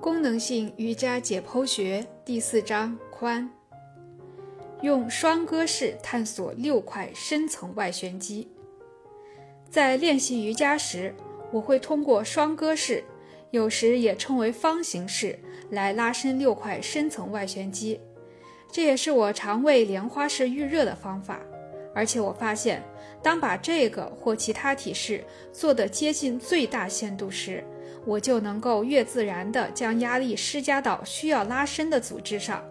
功能性瑜伽解剖学第四章髋，用双鸽式探索六块深层外旋肌。在练习瑜伽时，我会通过双鸽式，有时也称为方形式，来拉伸六块深层外旋肌。这也是我常为莲花式预热的方法。而且我发现，当把这个或其他体式做得接近最大限度时，我就能够越自然地将压力施加到需要拉伸的组织上。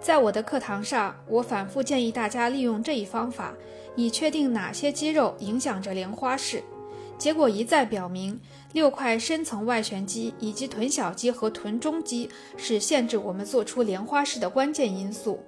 在我的课堂上，我反复建议大家利用这一方法，以确定哪些肌肉影响着莲花式。结果一再表明，六块深层外旋肌以及臀小肌和臀中肌是限制我们做出莲花式的关键因素。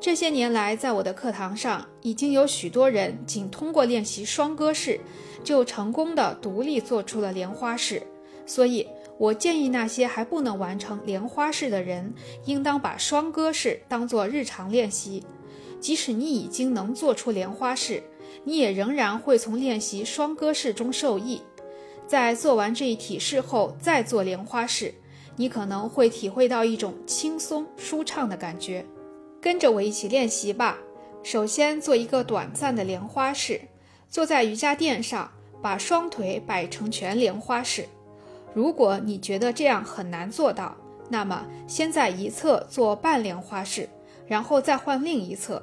这些年来，在我的课堂上，已经有许多人仅通过练习双鸽式，就成功的独立做出了莲花式。所以，我建议那些还不能完成莲花式的人，应当把双鸽式当做日常练习。即使你已经能做出莲花式，你也仍然会从练习双鸽式中受益。在做完这一体式后再做莲花式，你可能会体会到一种轻松舒畅的感觉。跟着我一起练习吧。首先做一个短暂的莲花式，坐在瑜伽垫上，把双腿摆成全莲花式。如果你觉得这样很难做到，那么先在一侧做半莲花式，然后再换另一侧。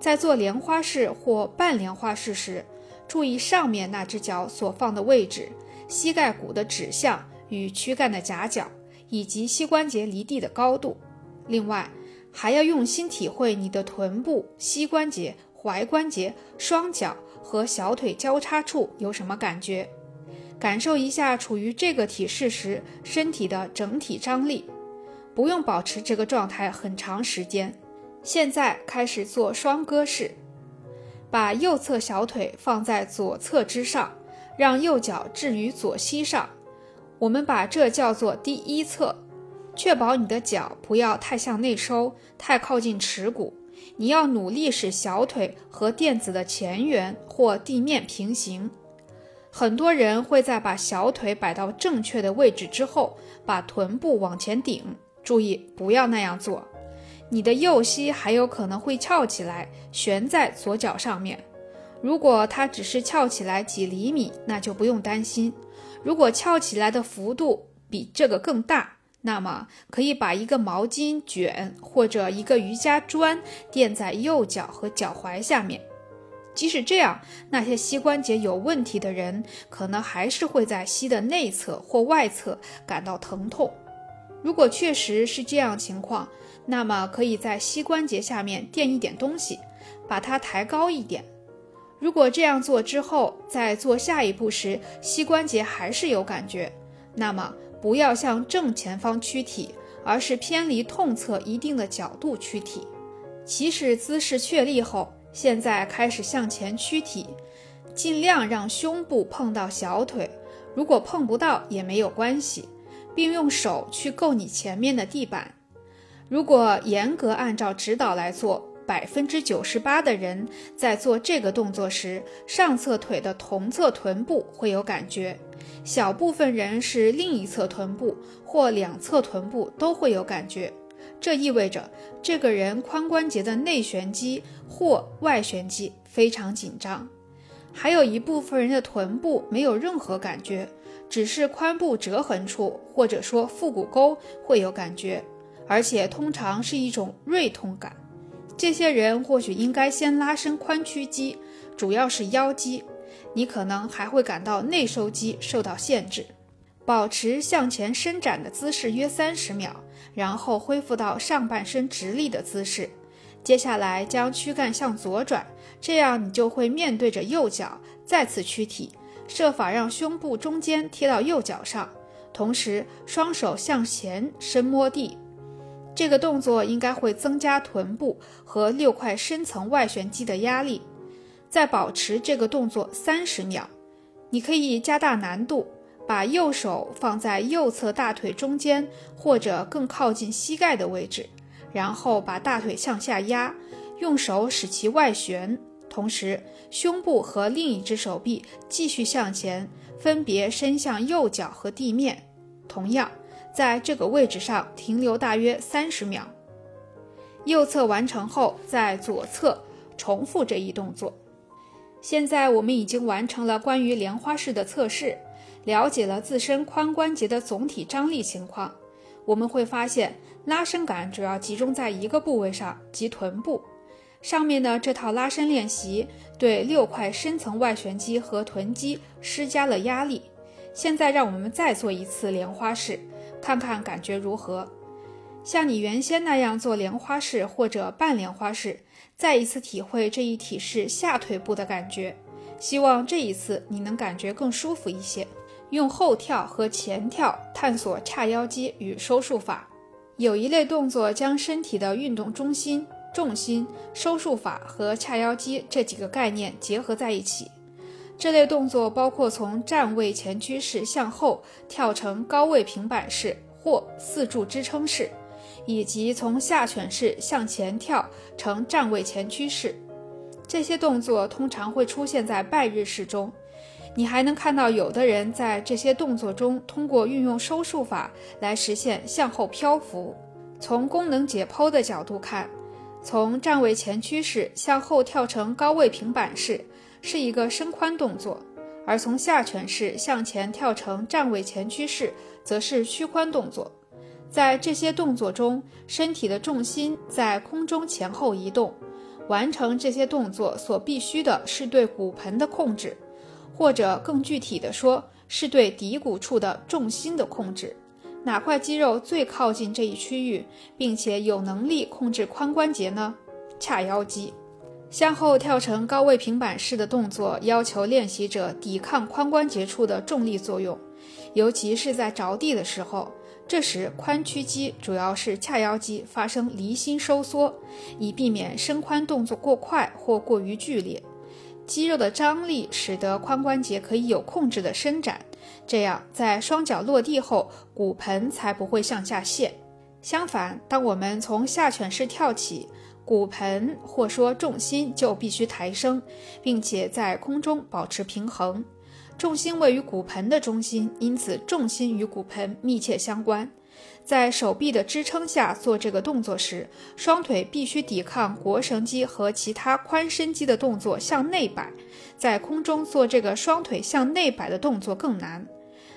在做莲花式或半莲花式时，注意上面那只脚所放的位置、膝盖骨的指向与躯干的夹角，以及膝关节离地的高度。另外，还要用心体会你的臀部、膝关节、踝关节、双脚和小腿交叉处有什么感觉。感受一下处于这个体式时身体的整体张力，不用保持这个状态很长时间。现在开始做双鸽式，把右侧小腿放在左侧之上，让右脚置于左膝上。我们把这叫做第一侧，确保你的脚不要太向内收，太靠近耻骨。你要努力使小腿和垫子的前缘或地面平行。很多人会在把小腿摆到正确的位置之后，把臀部往前顶。注意，不要那样做。你的右膝还有可能会翘起来，悬在左脚上面。如果它只是翘起来几厘米，那就不用担心。如果翘起来的幅度比这个更大，那么可以把一个毛巾卷或者一个瑜伽砖垫在右脚和脚踝下面。即使这样，那些膝关节有问题的人可能还是会在膝的内侧或外侧感到疼痛。如果确实是这样情况，那么可以在膝关节下面垫一点东西，把它抬高一点。如果这样做之后，在做下一步时膝关节还是有感觉，那么不要向正前方屈体，而是偏离痛侧一定的角度屈体。起始姿势确立后。现在开始向前屈体，尽量让胸部碰到小腿，如果碰不到也没有关系，并用手去够你前面的地板。如果严格按照指导来做，百分之九十八的人在做这个动作时，上侧腿的同侧臀部会有感觉，小部分人是另一侧臀部或两侧臀部都会有感觉。这意味着这个人髋关节的内旋肌或外旋肌非常紧张，还有一部分人的臀部没有任何感觉，只是髋部折痕处或者说腹股沟会有感觉，而且通常是一种锐痛感。这些人或许应该先拉伸髋屈肌，主要是腰肌，你可能还会感到内收肌受到限制。保持向前伸展的姿势约三十秒。然后恢复到上半身直立的姿势，接下来将躯干向左转，这样你就会面对着右脚，再次屈体，设法让胸部中间贴到右脚上，同时双手向前伸摸地。这个动作应该会增加臀部和六块深层外旋肌的压力。再保持这个动作三十秒，你可以加大难度。把右手放在右侧大腿中间或者更靠近膝盖的位置，然后把大腿向下压，用手使其外旋，同时胸部和另一只手臂继续向前，分别伸向右脚和地面。同样，在这个位置上停留大约三十秒。右侧完成后，在左侧重复这一动作。现在我们已经完成了关于莲花式的测试，了解了自身髋关节的总体张力情况。我们会发现，拉伸感主要集中在一个部位上，即臀部。上面的这套拉伸练习对六块深层外旋肌和臀肌施加了压力。现在让我们再做一次莲花式，看看感觉如何。像你原先那样做莲花式或者半莲花式，再一次体会这一体式下腿部的感觉。希望这一次你能感觉更舒服一些。用后跳和前跳探索髂腰肌与收束法。有一类动作将身体的运动中心、重心、收束法和髂腰肌这几个概念结合在一起。这类动作包括从站位前屈式向后跳成高位平板式或四柱支撑式。以及从下犬式向前跳成站位前屈式，这些动作通常会出现在拜日式中。你还能看到有的人在这些动作中通过运用收束法来实现向后漂浮。从功能解剖的角度看，从站位前屈式向后跳成高位平板式是一个伸髋动作，而从下犬式向前跳成站位前屈式则是屈髋动作。在这些动作中，身体的重心在空中前后移动。完成这些动作所必须的是对骨盆的控制，或者更具体的说，是对骶骨处的重心的控制。哪块肌肉最靠近这一区域，并且有能力控制髋关节呢？髂腰肌。向后跳成高位平板式的动作，要求练习者抵抗髋关节处的重力作用，尤其是在着地的时候。这时，髋屈肌主要是髂腰肌发生离心收缩，以避免伸髋动作过快或过于剧烈。肌肉的张力使得髋关节可以有控制的伸展，这样在双脚落地后，骨盆才不会向下陷。相反，当我们从下犬式跳起，骨盆或说重心就必须抬升，并且在空中保持平衡。重心位于骨盆的中心，因此重心与骨盆密切相关。在手臂的支撑下做这个动作时，双腿必须抵抗腘绳肌和其他髋伸肌的动作向内摆。在空中做这个双腿向内摆的动作更难。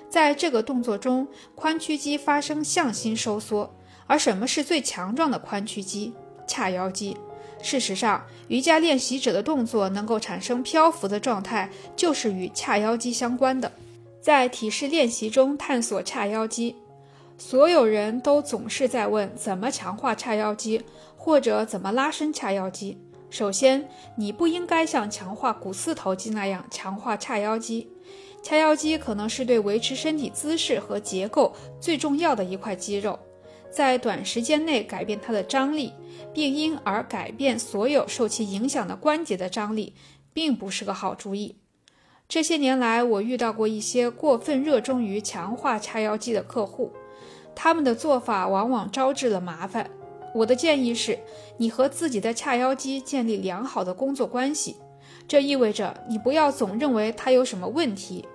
在这个动作中，髋屈肌发生向心收缩。而什么是最强壮的髋屈肌？髂腰肌。事实上，瑜伽练习者的动作能够产生漂浮的状态，就是与髂腰肌相关的。在体式练习中探索髂腰肌，所有人都总是在问怎么强化髂腰肌，或者怎么拉伸髂腰肌。首先，你不应该像强化股四头肌那样强化髂腰肌。髂腰肌可能是对维持身体姿势和结构最重要的一块肌肉。在短时间内改变它的张力，并因而改变所有受其影响的关节的张力，并不是个好主意。这些年来，我遇到过一些过分热衷于强化髂腰肌的客户，他们的做法往往招致了麻烦。我的建议是，你和自己的髂腰肌建立良好的工作关系，这意味着你不要总认为它有什么问题。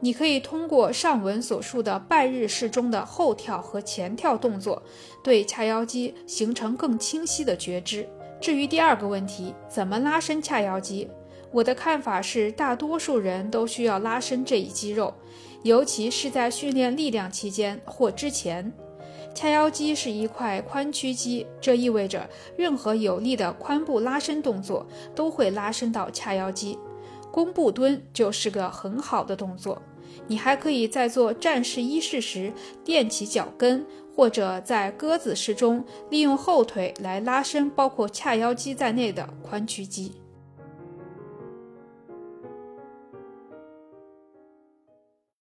你可以通过上文所述的拜日式中的后跳和前跳动作，对髂腰肌形成更清晰的觉知。至于第二个问题，怎么拉伸髂腰肌？我的看法是，大多数人都需要拉伸这一肌肉，尤其是在训练力量期间或之前。髂腰肌是一块髋屈肌，这意味着任何有力的髋部拉伸动作都会拉伸到髂腰肌。弓步蹲就是个很好的动作，你还可以在做战士一式时垫起脚跟，或者在鸽子式中利用后腿来拉伸包括髂腰肌在内的髋屈肌。